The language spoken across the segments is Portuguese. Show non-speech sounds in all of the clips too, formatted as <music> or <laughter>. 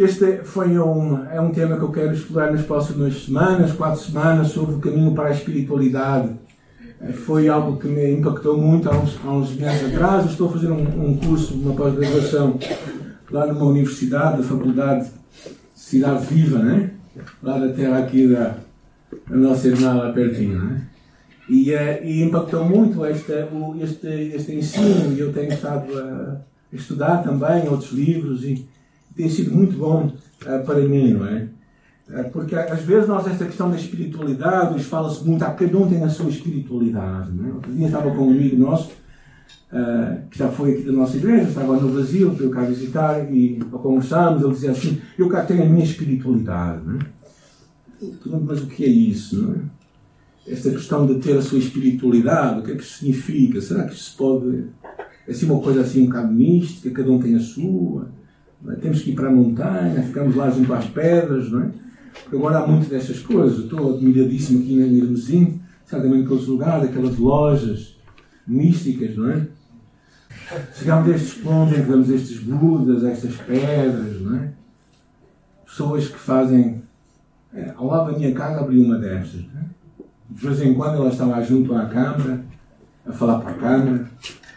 Este foi um, é um tema que eu quero explorar nas próximas semanas, quatro semanas, sobre o caminho para a espiritualidade. Foi algo que me impactou muito há uns, há uns meses atrás. Estou a fazer um, um curso, uma pós-graduação, lá numa universidade, da Faculdade Cidade Viva, né? lá da terra aqui da, da nossa irmã lá pertinho. Né? E, uh, e impactou muito este, este, este ensino, e eu tenho estado a estudar também outros livros, e tem sido muito bom uh, para mim, não é? Uh, porque às vezes nós, esta questão da espiritualidade, nos fala-se muito, ah, cada um tem a sua espiritualidade, não é? Outro dia estava com um amigo nosso, Uh, que já foi aqui da nossa igreja, estava no Brasil, veio cá visitar e conversamos. Ele dizia assim: Eu cá tenho a minha espiritualidade. Não é? Mas o que é isso? Não é? Esta questão de ter a sua espiritualidade, o que é que significa? Será que isso pode. É assim uma coisa assim um bocado mística, cada um tem a sua? É? Temos que ir para a montanha, ficamos lá junto às pedras, não é? Porque agora há muito destas coisas. Estou admiradíssimo aqui em Irmezinho, certamente aqueles lugares, aquelas lojas místicas, não é? Chegamos a estes pontos em que vemos estes Budas, estas pedras, não é? Pessoas que fazem. É, ao lado da minha casa abri uma destas. É? De vez em quando ela está lá junto à câmara, a falar para a câmara,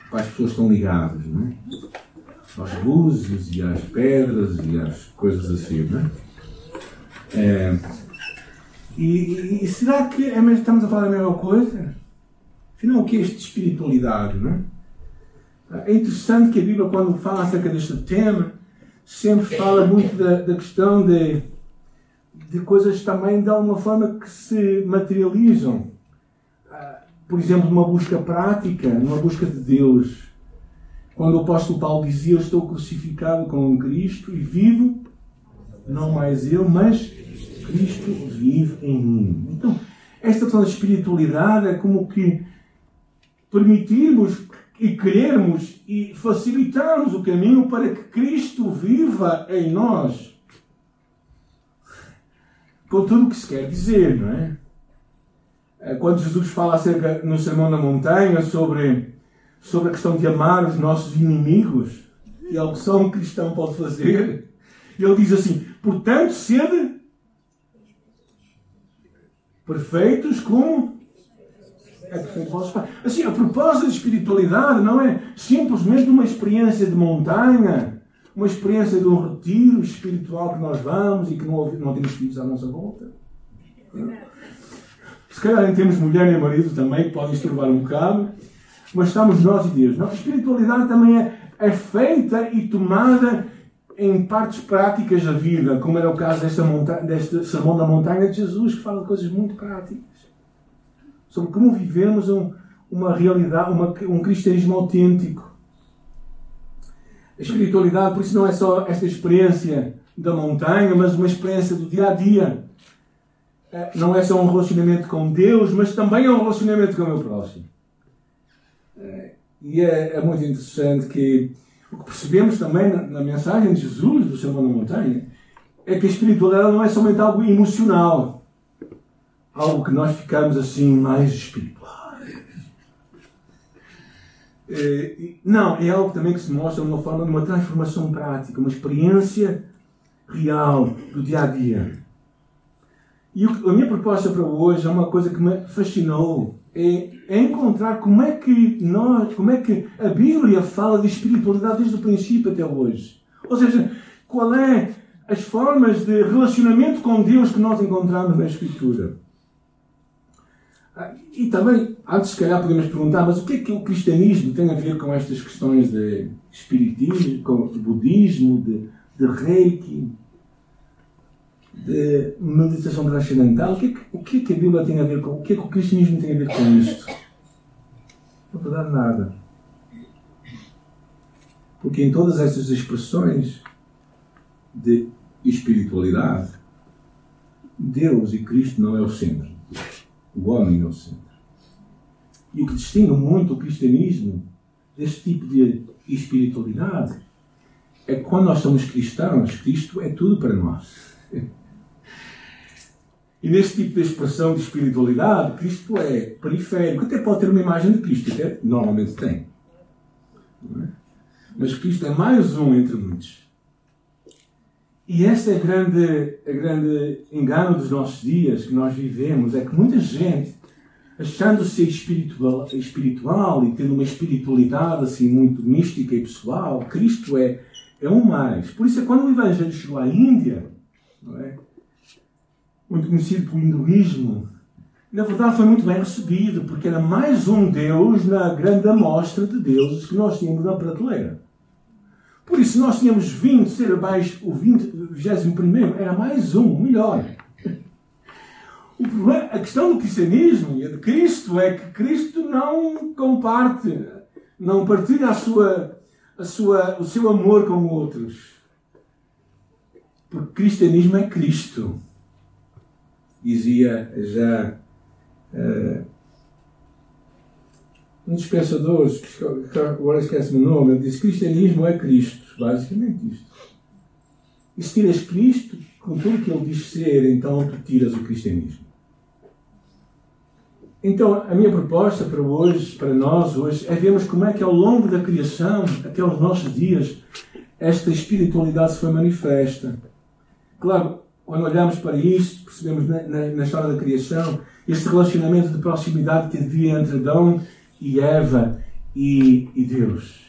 para as pessoas que estão ligadas, não é? Aos luzes e às pedras e às coisas assim, não é? é e, e, será que é mesmo, estamos a falar da mesma coisa? Afinal, o que é isto de espiritualidade, não é? É interessante que a Bíblia, quando fala acerca deste tema, sempre fala muito da, da questão de, de coisas também de alguma forma que se materializam. Ah, por exemplo, uma busca prática, uma busca de Deus. Quando o apóstolo Paulo dizia: Eu estou crucificado com Cristo e vivo, não mais eu, mas Cristo vive em mim. Então, esta questão da espiritualidade é como que permitirmos e querermos e facilitarmos o caminho para que Cristo viva em nós. Com tudo o que se quer dizer, não é? é? Quando Jesus fala acerca no Sermão da Montanha sobre, sobre a questão de amar os nossos inimigos, e algo que só um cristão pode fazer, <laughs> ele diz assim: portanto, sede perfeitos como é perfeito vosso Pai. Assim, a propósito de espiritualidade não é simplesmente uma experiência de montanha, uma experiência de um retiro espiritual que nós vamos e que não, não temos filhos à nossa volta. Se calhar nem temos mulher nem marido também, que podem estorbar um bocado, mas estamos nós e Deus. A espiritualidade também é, é feita e tomada em partes práticas da vida, como era o caso desta deste Sermão da Montanha de Jesus, que fala de coisas muito práticas sobre como vivemos um, uma realidade, uma, um cristianismo autêntico. A espiritualidade, por isso, não é só esta experiência da montanha, mas uma experiência do dia a dia. É, não é só um relacionamento com Deus, mas também é um relacionamento com o meu próximo. É, e é, é muito interessante que o que percebemos também na, na mensagem de Jesus, do Sermão da Montanha, é que a espiritualidade não é somente algo emocional algo que nós ficamos assim mais espirituais. É, não, é algo também que se mostra de uma forma de uma transformação prática, uma experiência real do dia a dia. E a minha proposta para hoje é uma coisa que me fascinou. É, é, encontrar como é que nós, como é que a Bíblia fala de espiritualidade desde o princípio até hoje. Ou seja, qual é as formas de relacionamento com Deus que nós encontramos na Escritura. Ah, e também, antes se calhar podemos perguntar, mas o que é que o cristianismo tem a ver com estas questões de espiritismo, com de budismo, de, de reiki, de meditação transcendental? O que, é que, o é que a Bíblia tem a ver com, o que é que o cristianismo tem a ver com isto? Não dar nada. Porque em todas estas expressões de espiritualidade, Deus e Cristo não é o centro o homem no centro. E o que distingue muito o cristianismo deste tipo de espiritualidade é que quando nós somos cristãos, Cristo é tudo para nós. E neste tipo de expressão de espiritualidade, Cristo é periférico. Até pode ter uma imagem de Cristo, até normalmente tem. É? Mas Cristo é mais um entre muitos. E este é o grande, a grande engano dos nossos dias que nós vivemos, é que muita gente, achando-se espiritual, espiritual e tendo uma espiritualidade assim muito mística e pessoal, Cristo é, é um mais. Por isso é quando o Evangelho chegou à Índia, não é? Muito conhecido pelo hinduísmo, na verdade foi muito bem recebido, porque era mais um Deus na grande amostra de deuses que nós tínhamos na prateleira. Por isso, nós tínhamos 20, ser abaixo, o 20, 21 era mais um, melhor. Problema, a questão do cristianismo e a de Cristo é que Cristo não comparte, não partilha a sua, a sua, o seu amor com outros. Porque cristianismo é Cristo. Dizia já uh, um dos pensadores, que agora esquece-me o nome, ele disse: Cristianismo é Cristo. Basicamente isto. E se tiras Cristo, com tudo que ele diz ser, então tu tiras o cristianismo. Então, a minha proposta para hoje, para nós hoje, é vermos como é que ao longo da criação, até aos nossos dias, esta espiritualidade se foi manifesta. Claro, quando olhamos para isto, percebemos na, na, na história da criação este relacionamento de proximidade que havia entre Adão e Eva e, e Deus.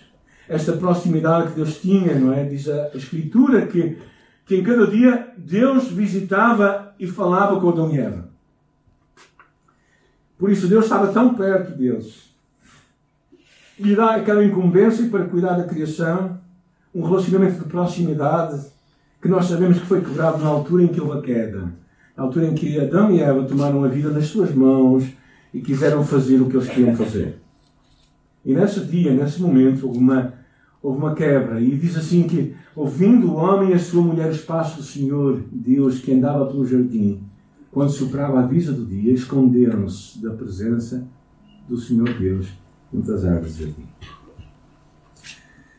Esta proximidade que Deus tinha, não é? Diz a, a Escritura que, que em cada dia Deus visitava e falava com Adão e Eva. Por isso Deus estava tão perto deles. E dá aquela incumbência para cuidar da criação, um relacionamento de proximidade que nós sabemos que foi quebrado na altura em que houve a queda. Na altura em que Adão e Eva tomaram a vida nas suas mãos e quiseram fazer o que eles queriam fazer. E nesse dia, nesse momento, houve uma, houve uma quebra. E diz assim que, ouvindo o homem e a sua mulher os passos do Senhor, Deus, que andava pelo jardim, quando soprava a visa do dia, esconderam-se da presença do Senhor Deus entre as árvores do jardim.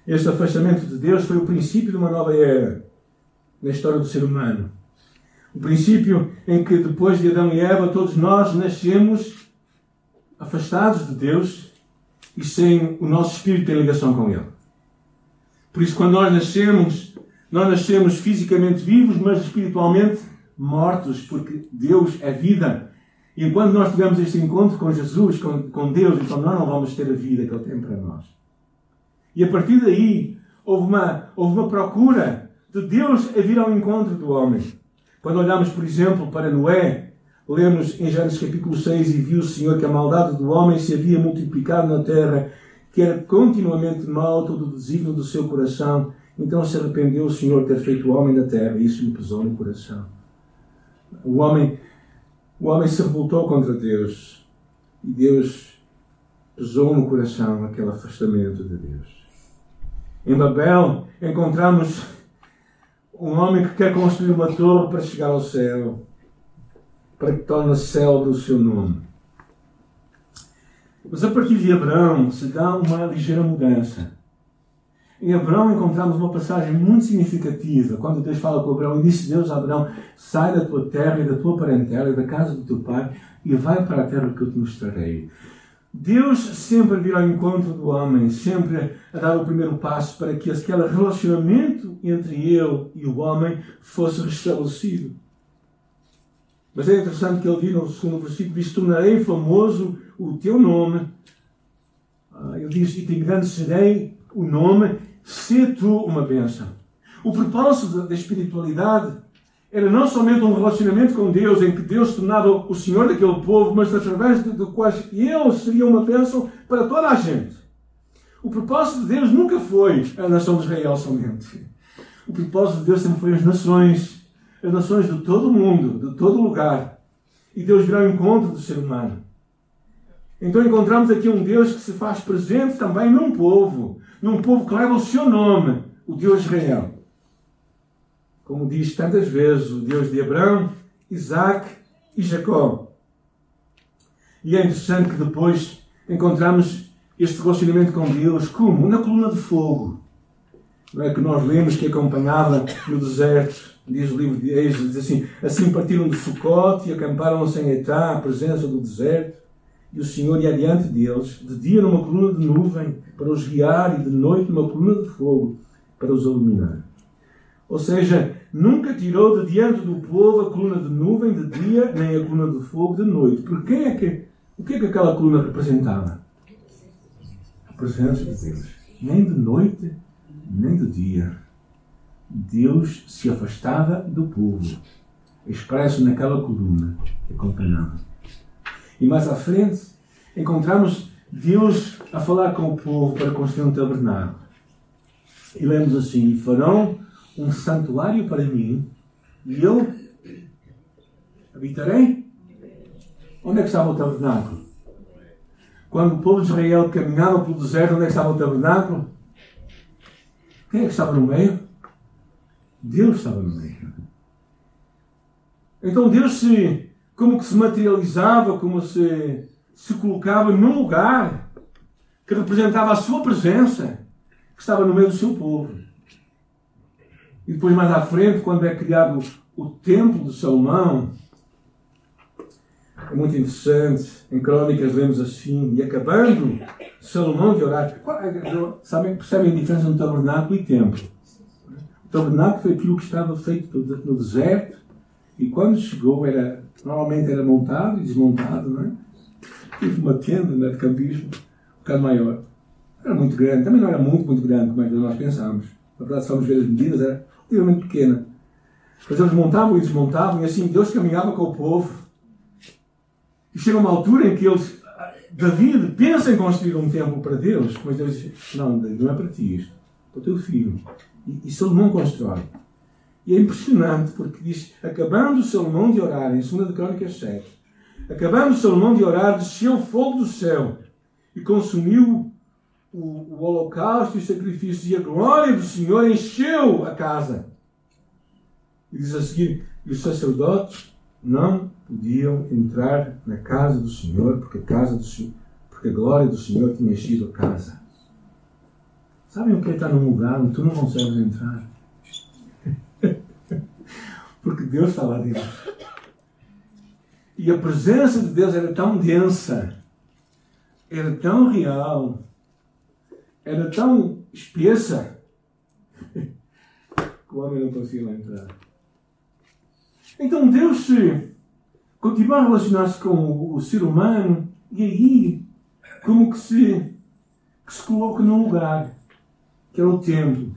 Este afastamento de Deus foi o princípio de uma nova era na história do ser humano. O princípio em que, depois de Adão e Eva, todos nós nascemos afastados de Deus e sem o nosso espírito em ligação com Ele. Por isso, quando nós nascemos, nós nascemos fisicamente vivos, mas espiritualmente mortos, porque Deus é vida. E enquanto nós tivermos este encontro com Jesus, com, com Deus, então nós não vamos ter a vida que Ele tem para nós. E a partir daí, houve uma, houve uma procura de Deus a vir ao encontro do homem. Quando olhamos, por exemplo, para Noé, Lemos em Gênesis capítulo 6 e viu o Senhor que a maldade do homem se havia multiplicado na terra, que era continuamente mal todo o desígnio do seu coração. Então se arrependeu o Senhor ter feito o homem da terra e isso lhe pesou no coração. O homem, o homem se revoltou contra Deus e Deus pesou no coração aquele afastamento de Deus. Em Babel encontramos um homem que quer construir uma torre para chegar ao céu para que torne célebre o seu nome. Mas a partir de Abraão se dá uma ligeira mudança. Em Abraão encontramos uma passagem muito significativa, quando Deus fala com Abraão e disse Deus a Abraão: sai da tua terra e da tua parentela e da casa do teu pai e vai para a terra que eu te mostrarei. Deus sempre virá ao encontro do homem, sempre a dar o primeiro passo para que aquele relacionamento entre ele e o homem fosse restabelecido. Mas é interessante que ele diz no segundo versículo: diz: Tornarei famoso o teu nome. Ah, ele diz: E te engrandecerei o nome, se tu uma bênção. O propósito da espiritualidade era não somente um relacionamento com Deus, em que Deus tornava o Senhor daquele povo, mas através de, de quais ele seria uma bênção para toda a gente. O propósito de Deus nunca foi a nação de Israel somente. O propósito de Deus sempre foi as nações as nações de todo o mundo, de todo lugar. E Deus virá ao encontro do ser humano. Então encontramos aqui um Deus que se faz presente também num povo, num povo que leva o seu nome, o Deus Israel. Como diz tantas vezes, o Deus de Abraão, Isaac e Jacó. E é interessante que depois encontramos este relacionamento com Deus como? Na coluna de fogo. É que nós lemos que acompanhava no deserto diz o livro de Êxodo, diz assim: Assim partiram de Sucote e acamparam-se em Etá, à presença do deserto, e o Senhor ia adiante deles, de dia numa coluna de nuvem, para os guiar, e de noite numa coluna de fogo, para os iluminar. Ou seja, nunca tirou de diante do povo a coluna de nuvem de dia, nem a coluna de fogo de noite. Porque é que, o que é que aquela coluna representava? A presença de Deus. Nem de noite, nem de dia. Deus se afastava do povo, expresso naquela coluna que acompanhava. E mais à frente, encontramos Deus a falar com o povo para construir um tabernáculo. E lemos assim: Farão um santuário para mim, e eu habitarei. Onde é que estava o tabernáculo? Quando o povo de Israel caminhava pelo deserto, onde é que estava o tabernáculo? Quem é que estava no meio? Deus estava no meio. Então Deus se, como que se materializava, como se, se colocava num lugar que representava a sua presença, que estava no meio do seu povo. E depois, mais à frente, quando é criado o Templo de Salomão, é muito interessante. Em Crónicas lemos assim: E acabando Salomão de orar. É sabem, percebem a diferença entre tabernáculo e templo? O tabernáculo foi aquilo que estava feito no deserto e quando chegou, era, normalmente era montado e desmontado, não é? Tive uma tenda né, de campismo, um bocado maior. Era muito grande, também não era muito, muito grande, como é que nós pensámos. Na verdade, se vamos ver as medidas, era relativamente pequena. Mas eles montavam e desmontavam, e assim Deus caminhava com o povo. E chega uma altura em que eles, David pensa em construir um templo para Deus, mas Deus diz: Não, não é para ti isto, é para o teu filho. E, e Salomão constrói. E é impressionante porque diz: Acabando Salomão de orar, em 2 de Crônicas 7, acabando Salomão de orar, desceu fogo do céu e consumiu o, o holocausto e os sacrifícios, e a glória do Senhor encheu a casa. E diz a seguir: e os sacerdotes não podiam entrar na casa do Senhor, porque a casa do porque a glória do Senhor tinha enchido a casa. Sabem o que é estar num lugar onde tu não consegues entrar? <laughs> porque Deus está lá dentro. E a presença de Deus era tão densa, era tão real, era tão espessa que o homem não conseguia lá entrar. Então Deus se continua a relacionar-se com o, ser humano e aí como que se, que se coloca num lugar que era o templo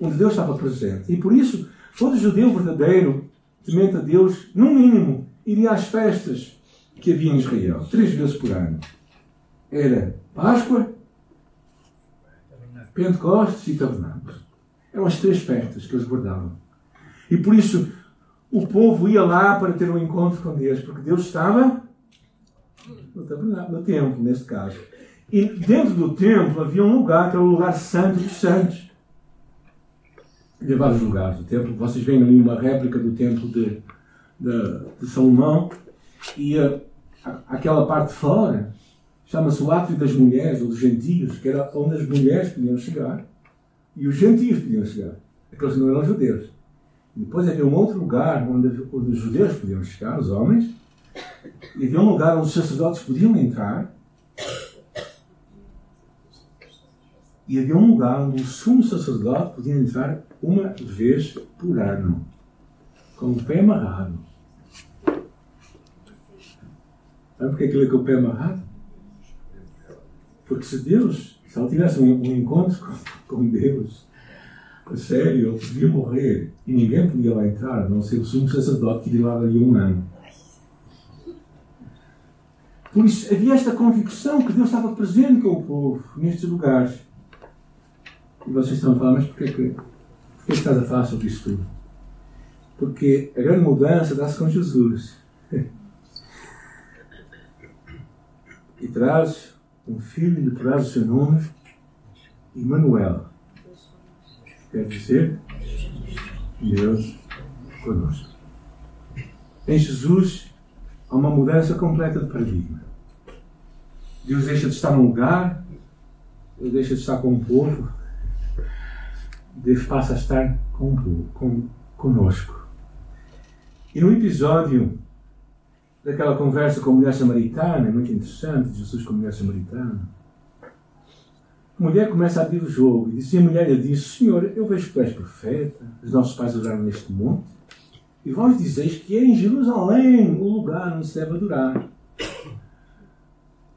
onde Deus estava presente. E por isso todo judeu verdadeiro, temente a Deus, no mínimo, iria às festas que havia em Israel, três vezes por ano. Era Páscoa, Pentecostes e Tabernáculos. Eram as três festas que eles guardavam. E por isso o povo ia lá para ter um encontro com Deus, porque Deus estava no tabernáculo, no templo, neste caso. E dentro do templo havia um lugar que era o lugar santo dos santos. Havia vários lugares. O templo, vocês veem ali uma réplica do templo de, de, de Salomão. E a, a, aquela parte fora chama-se o átrio das mulheres ou dos gentios, que era onde as mulheres podiam chegar e os gentios podiam chegar. Aqueles que não eram judeus. E depois havia um outro lugar onde, os judeus podiam chegar, os homens, e havia um lugar onde os sacerdotes podiam entrar, e havia um lugar onde o sumo sacerdote podia entrar uma vez por ano, com o pé amarrado. Sabe porquê aquilo é com o pé amarrado? Porque se Deus, se ela tivesse um, um encontro com, com Deus, a sério, ele podia morrer e ninguém podia lá entrar, a não ser o sumo sacerdote que lá ali um ano. Por isso havia esta convicção que Deus estava presente com o povo nestes lugares. E vocês estão a falar, mas porquê que, porquê que estás a falar sobre isso tudo? Porque a grande mudança dá-se com Jesus. <laughs> e traz um filho e lhe traz o seu nome, Emmanuel. Quer dizer, Deus conosco. Em Jesus há uma mudança completa de paradigma. Deus deixa de estar num lugar, Deus deixa de estar com o povo, Deus passa a estar com, com, conosco. E no episódio daquela conversa com a mulher samaritana, é muito interessante, Jesus com a mulher samaritana, a mulher começa a abrir o jogo e, disse, e a mulher lhe disse: Senhor, eu vejo que tu és profeta, os nossos pais adoraram neste monte, e vós dizeis que é em Jerusalém o lugar onde se deve adorar.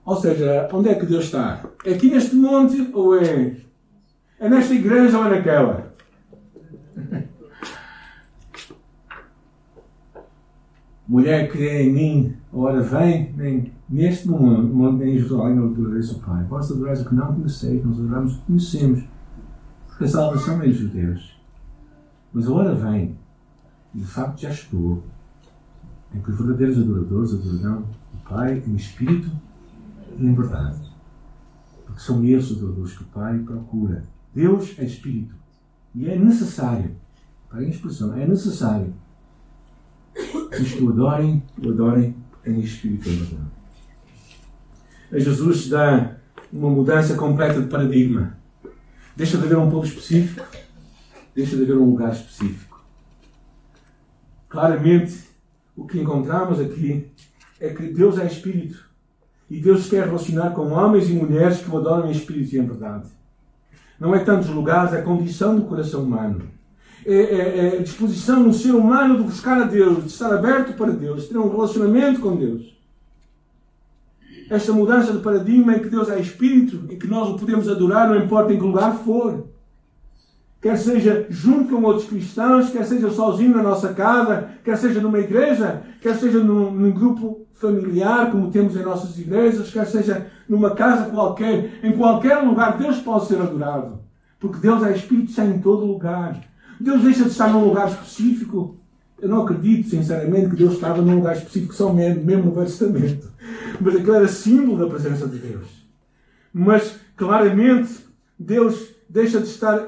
Ou seja, onde é que Deus está? É aqui neste monte ou é, é nesta igreja ou é naquela? Mulher, crê em mim, ora vem, neste nem em Jerusalém, eu adoreis o Pai. Vós adorais o que não conheceis, nós adoramos o que conhecemos. Porque a salvação é dos judeus. Mas a hora vem, e de facto já estou, em que os verdadeiros adoradores adorarão o Pai em espírito e em verdade. Porque são esses os adoradores que o Pai procura. Deus é espírito. E é necessário, para a expressão, é necessário os que o adorem, o adorem em espírito e verdade. A Jesus dá uma mudança completa de paradigma. Deixa de haver um povo específico, deixa de haver um lugar específico. Claramente, o que encontramos aqui é que Deus é Espírito. E Deus quer relacionar com homens e mulheres que o adoram em Espírito e em verdade. Não é tantos lugares, é a condição do coração humano é, é, é, disposição no ser humano de buscar a Deus, de estar aberto para Deus, de ter um relacionamento com Deus. Esta mudança de paradigma em que Deus é Espírito e que nós o podemos adorar, não importa em que lugar for. Quer seja junto com outros cristãos, quer seja sozinho na nossa casa, quer seja numa igreja, quer seja num, num grupo familiar, como temos em nossas igrejas, quer seja numa casa qualquer, em qualquer lugar, Deus pode ser adorado. Porque Deus é Espírito, está em todo lugar. Deus deixa de estar num lugar específico. Eu não acredito, sinceramente, que Deus estava num lugar específico só mesmo, mesmo no Velho Testamento. Mas aquilo era símbolo da presença de Deus. Mas, claramente, Deus deixa de estar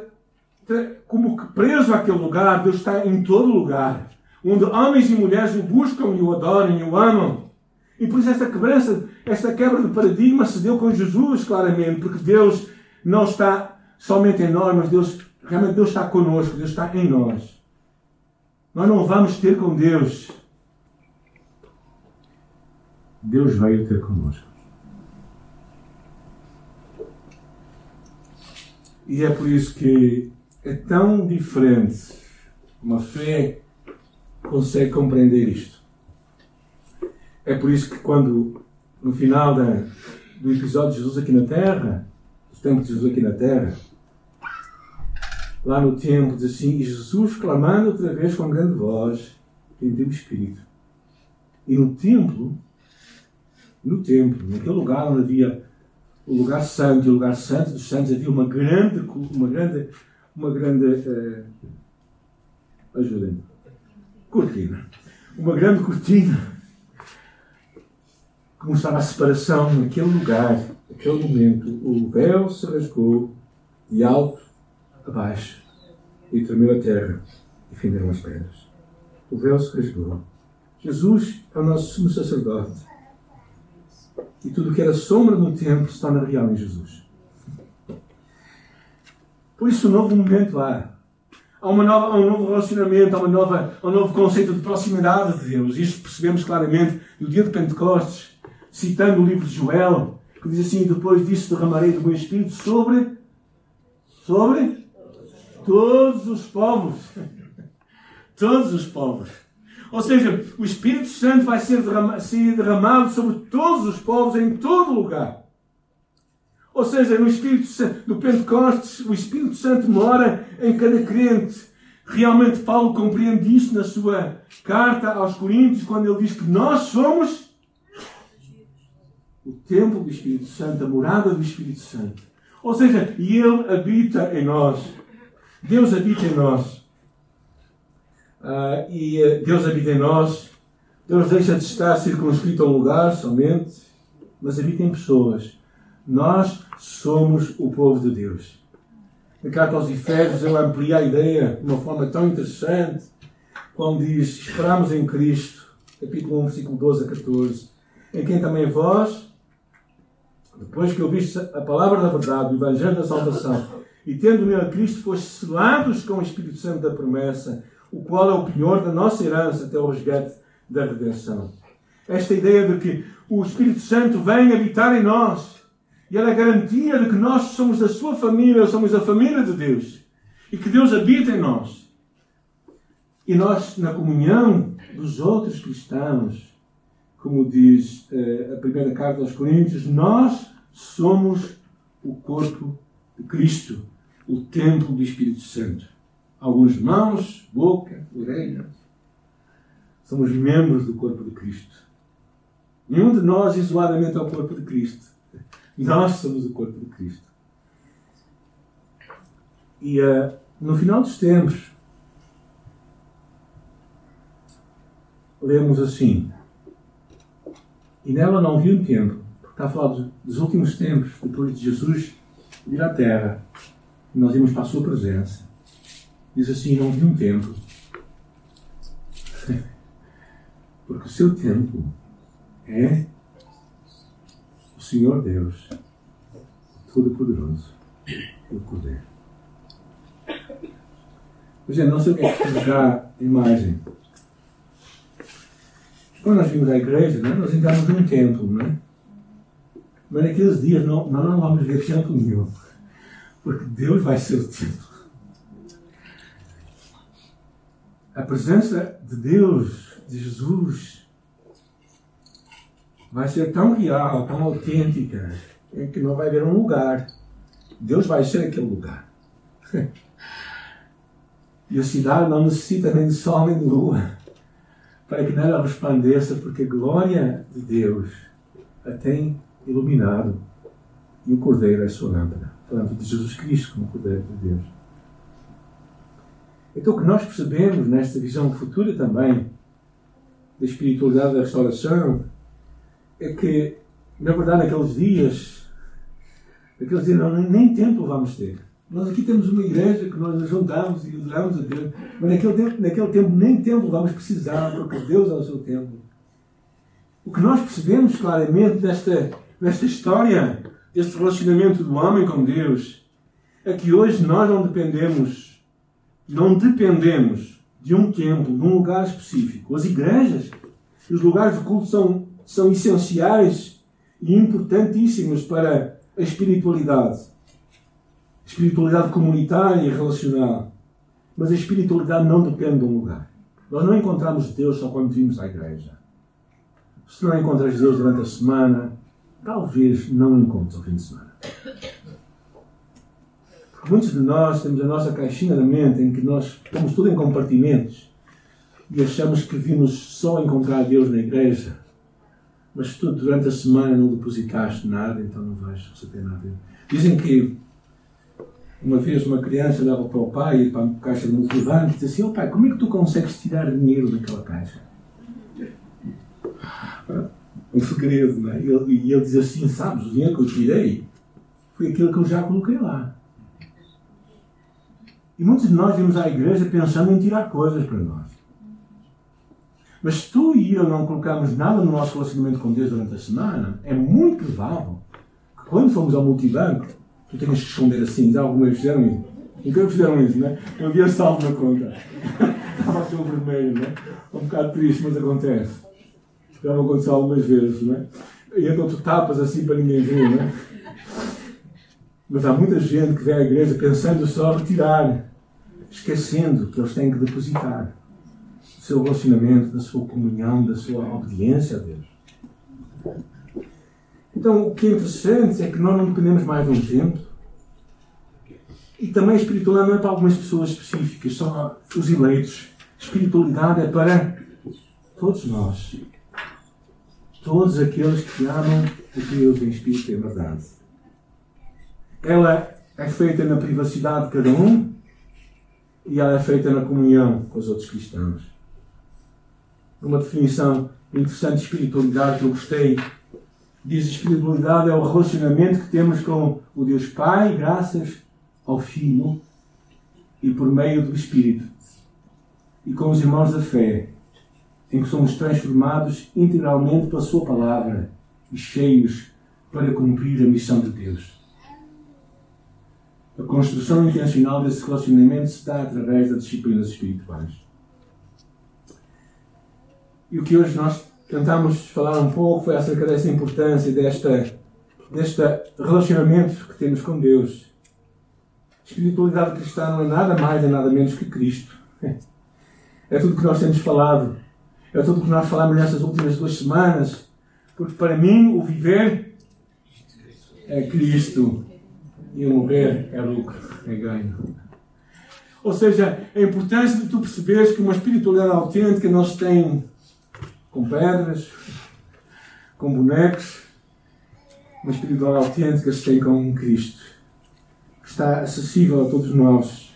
como que preso àquele lugar. Deus está em todo lugar. Onde homens e mulheres o buscam e o adoram e o amam. E por isso esta quebrança, esta quebra de paradigma se deu com Jesus, claramente. Porque Deus não está somente em nós, mas Deus Realmente Deus está conosco, Deus está em nós. Nós não vamos ter com Deus. Deus veio ter conosco. E é por isso que é tão diferente. Uma fé consegue compreender isto. É por isso que quando, no final da, do episódio de Jesus aqui na Terra, os tempos de Jesus aqui na Terra, lá no templo, diz assim: e Jesus clamando outra vez com grande voz, entendeu o Espírito. E no templo, no templo, naquele lugar onde havia o lugar santo e o lugar santo dos santos, havia uma grande, uma grande, uma grande, uh, ajudem cortina. Uma grande cortina que mostrava a separação naquele lugar, naquele momento. O véu se rasgou de alto abaixo, e tremeu a terra, e fenderam as pedras. O véu se rasgou. Jesus é o nosso sumo sacerdote. E tudo que era sombra no templo se torna real em Jesus. Por isso, um novo momento há. Há, uma nova, há um novo relacionamento, há, uma nova, um novo conceito de proximidade de Deus. Isto percebemos claramente no dia de Pentecostes, citando o livro de Joel, que diz assim: Depois disso derramarei do meu espírito sobre. Sobre todos os povos. todos os povos. Ou seja, o Espírito Santo vai ser derramado, sobre todos os povos, em todo lugar. Ou seja, no Espírito no Pentecostes, o Espírito Santo mora em cada crente. Realmente Paulo compreende isso na sua carta aos Coríntios, quando ele diz que nós somos o templo do Espírito Santo, a morada do Espírito Santo. Ou seja, e ele habita em nós. Deus habita em nós. Uh, e uh, Deus habita em nós. Deus deixa de estar circunscrito a um lugar somente, mas habita em pessoas. Nós somos o povo de Deus. Na carta aos Efésios, ele amplia a ideia de uma forma tão interessante, quando diz: Esperamos em Cristo, capítulo 1, versículo 12 a 14, em quem também vós, depois que ouviste a palavra da verdade, o Evangelho da salvação, e tendo nele Cristo, foste selados com o Espírito Santo da promessa, o qual é o penhor da nossa herança até o resgate da redenção. Esta ideia de que o Espírito Santo vem habitar em nós E ela é garantia de que nós somos da sua família, somos a família de Deus. E que Deus habita em nós. E nós, na comunhão dos outros cristãos, como diz eh, a primeira carta aos Coríntios, nós somos o corpo de Cristo, o templo do Espírito Santo. Alguns mãos, boca, orelhas. Somos membros do corpo de Cristo. Nenhum de nós isoladamente é o corpo de Cristo. Nós somos o corpo de Cristo. E uh, no final dos tempos, lemos assim: E nela não vi um tempo, está a falar dos últimos tempos, depois de Jesus vir à Terra, e nós íamos para a Sua presença. Diz assim: Não vi um tempo, <laughs> porque o seu tempo é o Senhor Deus, Todo-Poderoso, o Poder. Gente, não sei o que é que a imagem. Quando nós vimos a igreja, né, nós entramos num templo, né? mas naqueles dias não, nós não vamos ver templo nenhum, porque Deus vai ser o templo. A presença de Deus, de Jesus, vai ser tão real, tão autêntica, que não vai haver um lugar. Deus vai ser aquele lugar. <laughs> E a cidade não necessita nem de sol nem de lua para que nela resplandeça, porque a glória de Deus a tem iluminado e o Cordeiro é sua lâmpada. Falando de Jesus Cristo como Cordeiro de Deus. Então, o que nós percebemos nesta visão futura também da espiritualidade da restauração é que, na verdade, naqueles dias, naqueles dias não, nem tempo vamos ter. Nós aqui temos uma igreja que nós juntamos e adoramos a Deus, mas naquele tempo, naquele tempo nem tempo vamos precisar, porque Deus é o seu tempo. O que nós percebemos claramente nesta, nesta história, deste relacionamento do homem com Deus, é que hoje nós não dependemos, não dependemos de um templo, de um lugar específico. As igrejas, os lugares de culto são são essenciais e importantíssimos para a espiritualidade. Espiritualidade comunitária e relacional. Mas a espiritualidade não depende de um lugar. Nós não encontramos Deus só quando vimos à igreja. Se não encontras Deus durante a semana, talvez não encontres ao fim de semana. Porque muitos de nós temos a nossa caixinha da mente em que nós pomos tudo em compartimentos e achamos que vimos só encontrar Deus na igreja mas tu durante a semana não depositaste nada, então não vais receber nada. Dizem que uma vez uma criança dava para o pai e para a caixa de multibanco e disse assim: oh, pai, como é que tu consegues tirar dinheiro daquela caixa? Um segredo, não é? E ele, ele diz assim: sabes, o dinheiro que eu tirei foi aquilo que eu já coloquei lá. E muitos de nós vimos à igreja pensando em tirar coisas para nós. Mas se tu e eu não colocarmos nada no nosso relacionamento com Deus durante a semana, é muito provável que quando fomos ao multibanco, tu tenhas que esconder assim. Já alguma vez fizeram isso? Nunca fizeram isso, não é? Eu havia salvo na conta. <laughs> Estava aquele vermelho, não é? Um bocado triste, mas acontece. Já me aconteceu algumas vezes, não é? E então tu tapas assim para ninguém ver, não é? Mas há muita gente que vem à igreja pensando só retirar, esquecendo que eles têm que depositar seu relacionamento, da sua comunhão, da sua obediência a Deus. Então, o que é interessante é que nós não dependemos mais de um tempo. E também a espiritualidade não é para algumas pessoas específicas, só os eleitos. A espiritualidade é para todos nós. Todos aqueles que amam a Deus em espírito e em verdade. Ela é feita na privacidade de cada um e ela é feita na comunhão com os outros cristãos uma definição interessante de espiritualidade que eu gostei. Diz que espiritualidade é o relacionamento que temos com o Deus Pai, graças ao Filho e por meio do Espírito. E com os irmãos da fé, em que somos transformados integralmente pela Sua palavra e cheios para cumprir a missão de Deus. A construção intencional desse relacionamento se dá através das disciplinas espirituais. E o que hoje nós tentamos falar um pouco foi acerca dessa importância desta deste relacionamento que temos com Deus. Espiritualidade cristã não é nada mais nem nada menos que Cristo. <laughs> É tudo que nós temos falado. É tudo que nós falamos nestas últimas duas semanas. Porque para mim o viver é Cristo e o morrer é lucro, é ganho. Ou seja, a importância de tu perceberes que uma espiritualidade autêntica não se tem com pedras, com bonecos. Uma espiritualidade autêntica se tem com Cristo, que está acessível a todos nós.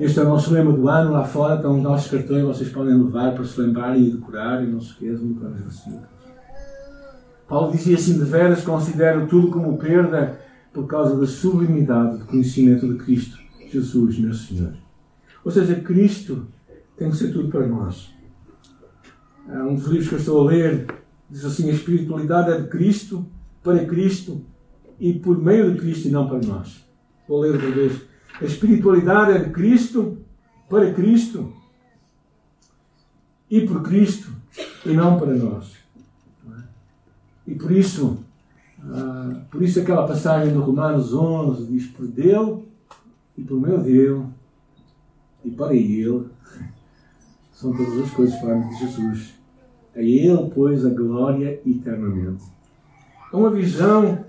Este é o nosso lema do ano. Lá fora estão os nossos cartões, vocês podem levar para se lembrarem e decorarem. Não se esqueçam de decorar as vacinas. Paulo dizia assim: de veras considero tudo como perda por causa da sublimidade do conhecimento de Cristo, Jesus, meu Senhor. Ou seja, Cristo tem que ser tudo para nós. Um dos livros que eu estou a ler diz assim: a espiritualidade é de Cristo, para Cristo e por meio de Cristo e não para nós. Vou ler outra vez. A espiritualidade é de Cristo, para Cristo e por Cristo e não para nós. E por isso, uh, por isso aquela passagem do Romanos 11 diz por dele e por meio dele e para ele <laughs> são todas as coisas falando de Jesus. A ele, pois, a glória eternamente. É uma visão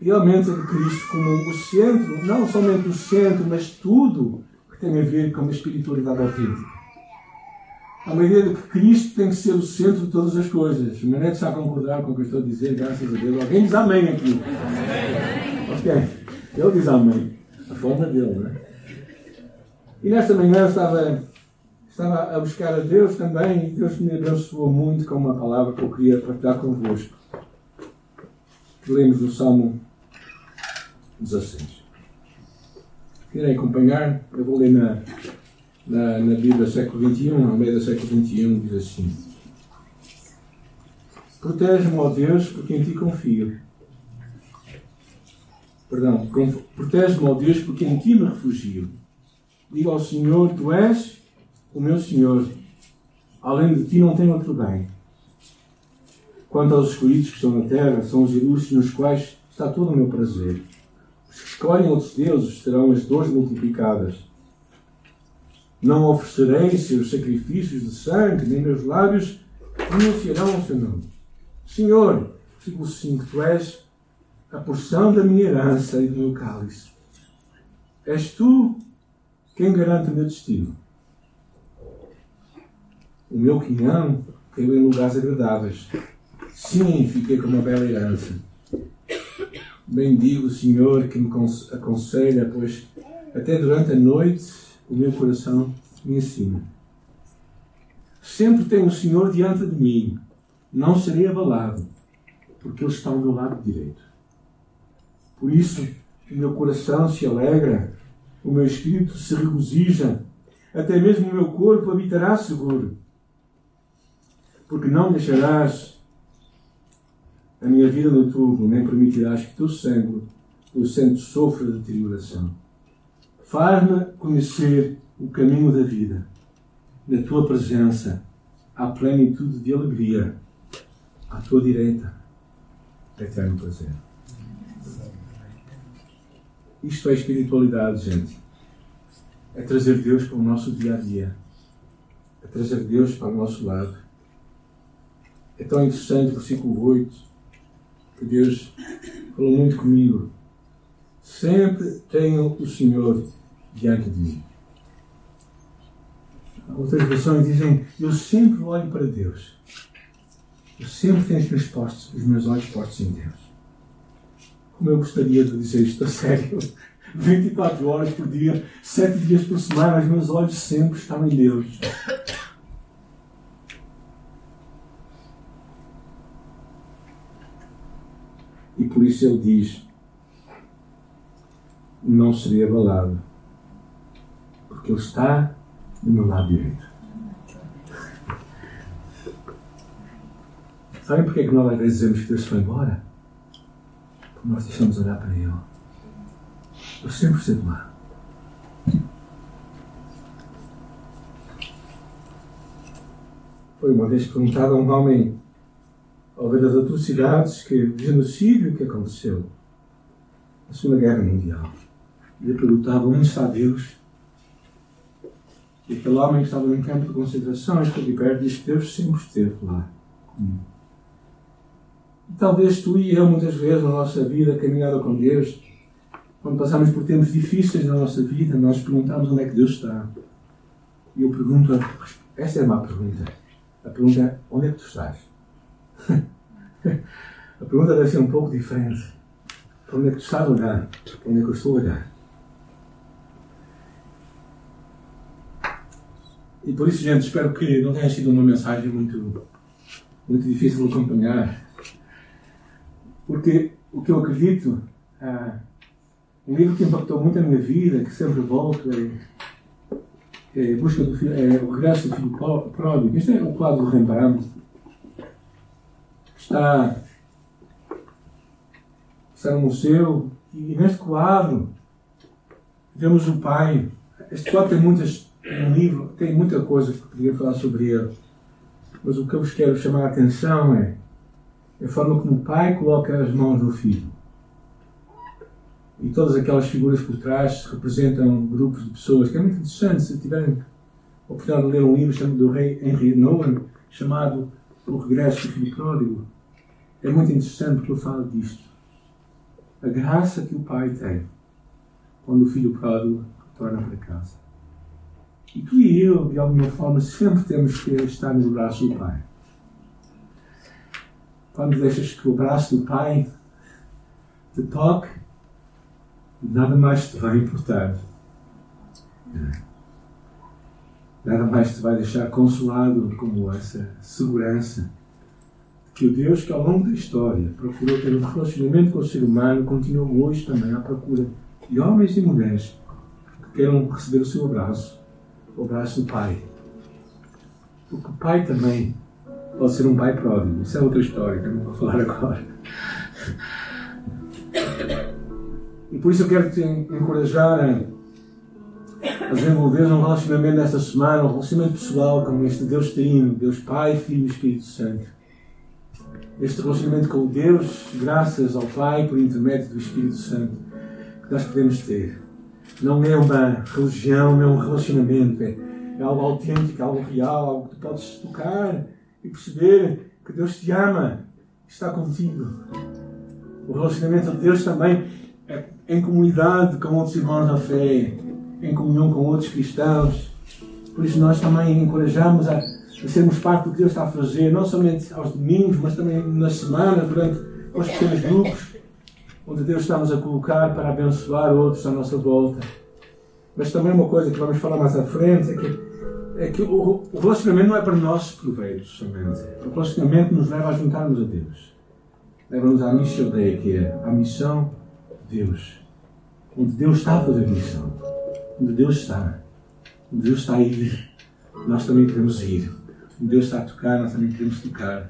realmente de Cristo como o centro, não somente o centro, mas tudo que tem a ver com a espiritualidade autêntica. Ideia de que Cristo tem que ser o centro de todas as coisas. O Menete está a concordar com o que eu estou a dizer, graças a Deus. Alguém diz amém aqui. Ok. Ele diz amém. A forma dele, não é? E nesta manhã eu estava, estava a buscar a Deus também e Deus me abençoou muito com uma palavra que eu queria partilhar convosco. Lemos o Salmo 16. Querem acompanhar? Eu vou ler na na, na Bíblia século XXI, no meio do século XXI, diz assim: Protege-me, ó Deus, porque em ti confio. Perdão, protege-me, ó Deus, porque em ti me refugio. Diga ao Senhor: Tu és o meu Senhor. Além de ti não tenho outro bem. Quanto aos escolhidos que estão na terra, são os ilustres nos quais está todo o meu prazer. Os que escolhem outros deuses terão as dores multiplicadas. Não oferecerei seus sacrifícios de sangue, nem meus lábios pronunciarão o seu nome. Senhor, versículo 5, Tu és a porção da minha herança e do meu cálice. És tu quem garante o meu destino. O meu quinhão caiu em lugares agradáveis. Sim, fiquei com uma bela herança. Bendigo o Senhor que me aconselha, pois até durante a noite o meu coração me ensina. Sempre tenho o Senhor diante de mim, não serei abalado, porque Ele está ao meu lado direito. Por isso, o meu coração se alegra, o meu espírito se regozija, até mesmo o meu corpo habitará seguro, porque não deixarás a minha vida no túmulo, nem permitirás que teu sangue, o sangue sofra deterioração. Faz-me conhecer o caminho da vida. Na tua presença há plenitude de alegria. À tua direita, eterno prazer. Isto é espiritualidade, gente. É trazer Deus para o nosso dia a dia. É trazer Deus para o nosso lado. É tão interessante o versículo 8 que Deus falou muito comigo. Sempre tenho o Senhor diante de mim. Outras versões dizem: Eu sempre olho para Deus. Eu sempre tenho os meus, postos, os meus olhos postos em Deus. Como eu gostaria de dizer isto a sério. <laughs> 24 horas por dia, 7 dias por semana, os meus olhos sempre estão em Deus. E por isso ele diz: Não seria abalado porque Ele está do meu lado direito. Sabem porque é que nós às vezes dizemos que Deus foi embora? Porque nós deixamos olhar para Ele. Eu sempre esteve lá. Foi uma vez perguntado a um homem ao ver as atrocidades, que, o genocídio que aconteceu na Segunda Guerra Mundial. E ele perguntava onde está Deus? E aquele homem que estava em campo de concentração esteve perto e disse: Deus sempre esteve lá comigo. E talvez tu e eu, muitas vezes na nossa vida, caminhada com Deus, quando passamos por tempos difíceis na nossa vida, nós perguntamos onde é que Deus está. E eu pergunto, esta é a má pergunta. A pergunta é: onde é que tu estás? <laughs> a pergunta deve ser um pouco diferente. Para onde é que tu estás a olhar? Para onde é que eu estou a olhar? E por isso, gente, espero que não tenha sido uma mensagem muito, muito difícil de acompanhar. Porque o que eu acredito, ah, um livro que impactou muito a minha vida, que sempre volto, é, é, busca do, é O Regresso do Filho Pródigo. Este é o quadro do Rembrandt. Está, está no museu e quadro vemos o pai. Este quadro tem muitas um livro, tem muita coisa que poderia falar sobre ele. Mas o que eu vos quero chamar a atenção é a forma como o pai coloca as mãos no filho. E todas aquelas figuras por trás representam grupos de pessoas, que é muito interessante. Se tiverem a oportunidade de ler um livro chamado do rei Henry Nolan, chamado O Regresso do Filho Pródigo, é muito interessante porque ele fala disto. A graça que o pai tem quando o filho pródigo retorna para casa. E tu e eu, de alguma forma, sempre temos que estar no braço do Pai. Quando deixas que o braço do Pai te toque, nada mais te vai importar. Nada mais te vai deixar consolado como essa segurança que o Deus que ao longo da história procurou ter um relacionamento com o ser humano continua hoje também à procura de homens e mulheres que queiram receber o seu abraço o braço do pai. Porque o pai também pode ser um pai pródigo. Isso é outra história que eu não vou falar agora. E por isso eu quero te encorajar a, desenvolver um relacionamento nesta semana, um relacionamento pessoal com este Deus Trino, Deus Pai, Filho e Espírito Santo. Este relacionamento com Deus, graças ao Pai, por intermédio do Espírito Santo, que nós podemos ter. Não é uma religião, não é um relacionamento. É, é algo autêntico, é algo real, algo que tu podes tocar e perceber que Deus te ama, está contigo. O relacionamento de Deus também é em comunidade com outros irmãos da fé, em comunhão com outros cristãos. Por isso nós também encorajamos a, a sermos parte do que Deus está a fazer, não somente aos domingos, mas também nas semanas, durante os pequenos grupos onde Deus está-nos a colocar para abençoar outros à nossa volta. Mas também uma coisa que vamos falar mais à frente é que, é que o, o relacionamento não é para nós proveitos somente. O relacionamento nos leva a juntarmos a Deus. Leva-nos à missão Dei, que é a missão de Deus. Onde Deus está a fazer missão. Onde Deus está. Onde Deus está a ir, nós também queremos ir. Deus está a tocar, nós também queremos tocar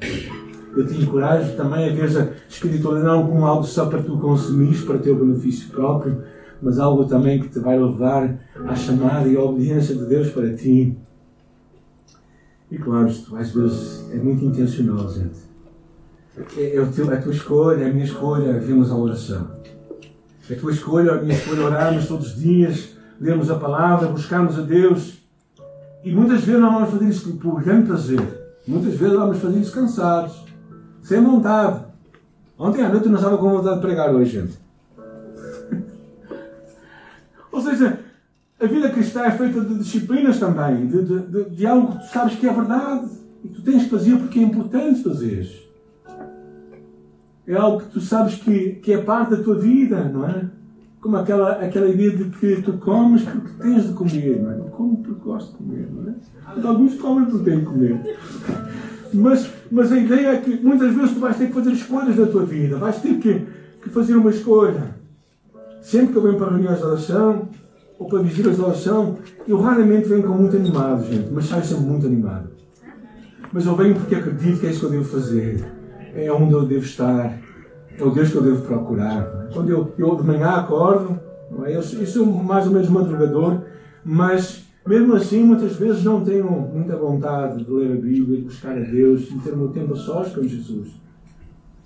eu te encorajo também a ver a espiritualidade não como algo só para tu consumires, para teu benefício próprio, mas algo também que te vai levar à chamada e à obediência de Deus para ti. E claro, isto às vezes é muito intencional, gente. É, é teu, a tua escolha, é a minha escolha, vimos a oração. É a tua escolha, a minha escolha, orarmos todos os dias, lermos a palavra, buscarmos a Deus. E muitas vezes não vamos fazer isso por grande prazer. Muitas vezes vamos fazer isso cansados sem vontade. Ontem à noite eu não estava com vontade de pregar hoje, gente. <laughs> Ou seja, a vida cristã é feita de disciplinas também, de, de, de, de, algo que tu sabes que é verdade e que tu tens que fazer porque é importante fazer. É algo que tu sabes que, que é parte da tua vida, não é? Como aquela, aquela ideia de que tu comes porque tens de comer, não é? Eu como porque gosto de comer, não é? Alguns comem porque têm de comer. Mas, mas a ideia é que muitas vezes tu vais ter que fazer escolhas na tua vida, vais ter que, que fazer uma escolha. Sempre que eu venho para reuniões de oração ou para visitas de oração, eu raramente venho com muito animado, gente, mas saio sempre muito animado. Mas eu venho porque acredito que é isso que eu devo fazer, é onde eu devo estar, é o Deus que eu devo procurar. Quando eu, eu de manhã acordo, é? eu, eu sou mais ou menos madrugador, mas mesmo assim, muitas vezes não tenho muita vontade de ler a Bíblia, de buscar a Deus, de ter o meu tempo a sós com Jesus.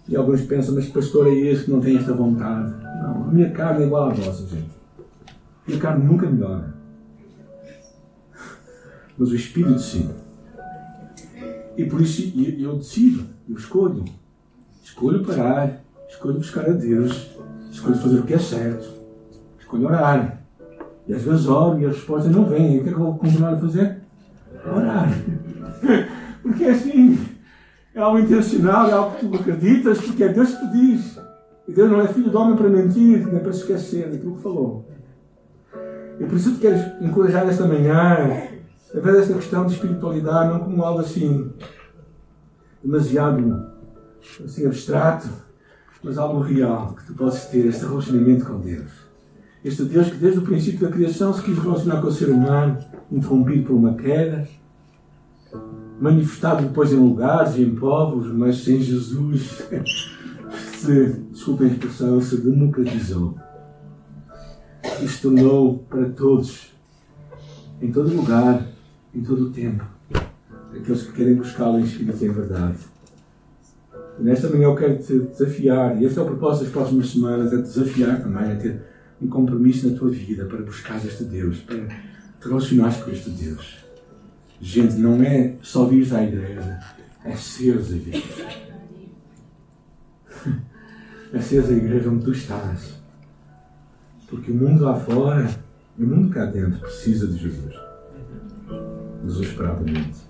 E alguns pensam, mas pastor é esse que não tem esta vontade. Não, a minha carne é igual à vossa, gente. A minha carne nunca melhora. Mas o Espírito sim. E por isso eu decido, eu escolho. Escolho parar, escolho buscar a Deus, escolho fazer o que é certo, escolho orar. E às vezes oro e a resposta não vem. E o que é que eu vou continuar a fazer? Orar. <laughs> Porque é assim. É algo intencional, é algo que tu acreditas, porque é Deus que te diz. E Deus não é filho de homem para mentir, nem para esquecer daquilo que falou. E por isso te quero encorajar esta manhã a ver esta questão de espiritualidade não como algo assim demasiado assim, abstrato, mas algo real, que tu possas ter este relacionamento com Deus. Este Deus que desde o princípio da criação se quis relacionar com o ser humano, interrompido por uma queda, manifestado depois em lugares e em povos, mas sem Jesus <laughs> se, desculpem a expressão, se democratizou. E se tornou para todos, em todo lugar, em todo o tempo, aqueles que querem buscá-lo em espírito em verdade. Nesta manhã eu quero te desafiar, e esse é o propósito das próximas semanas, é desafiar também a ter um compromisso na tua vida para buscar este Deus, para te relacionares com este Deus. Gente, não é só vir à igreja, é seres a igreja. <laughs> É seres a igreja onde tu estás. Porque o mundo lá fora o mundo cá dentro precisa de Jesus. Jesus.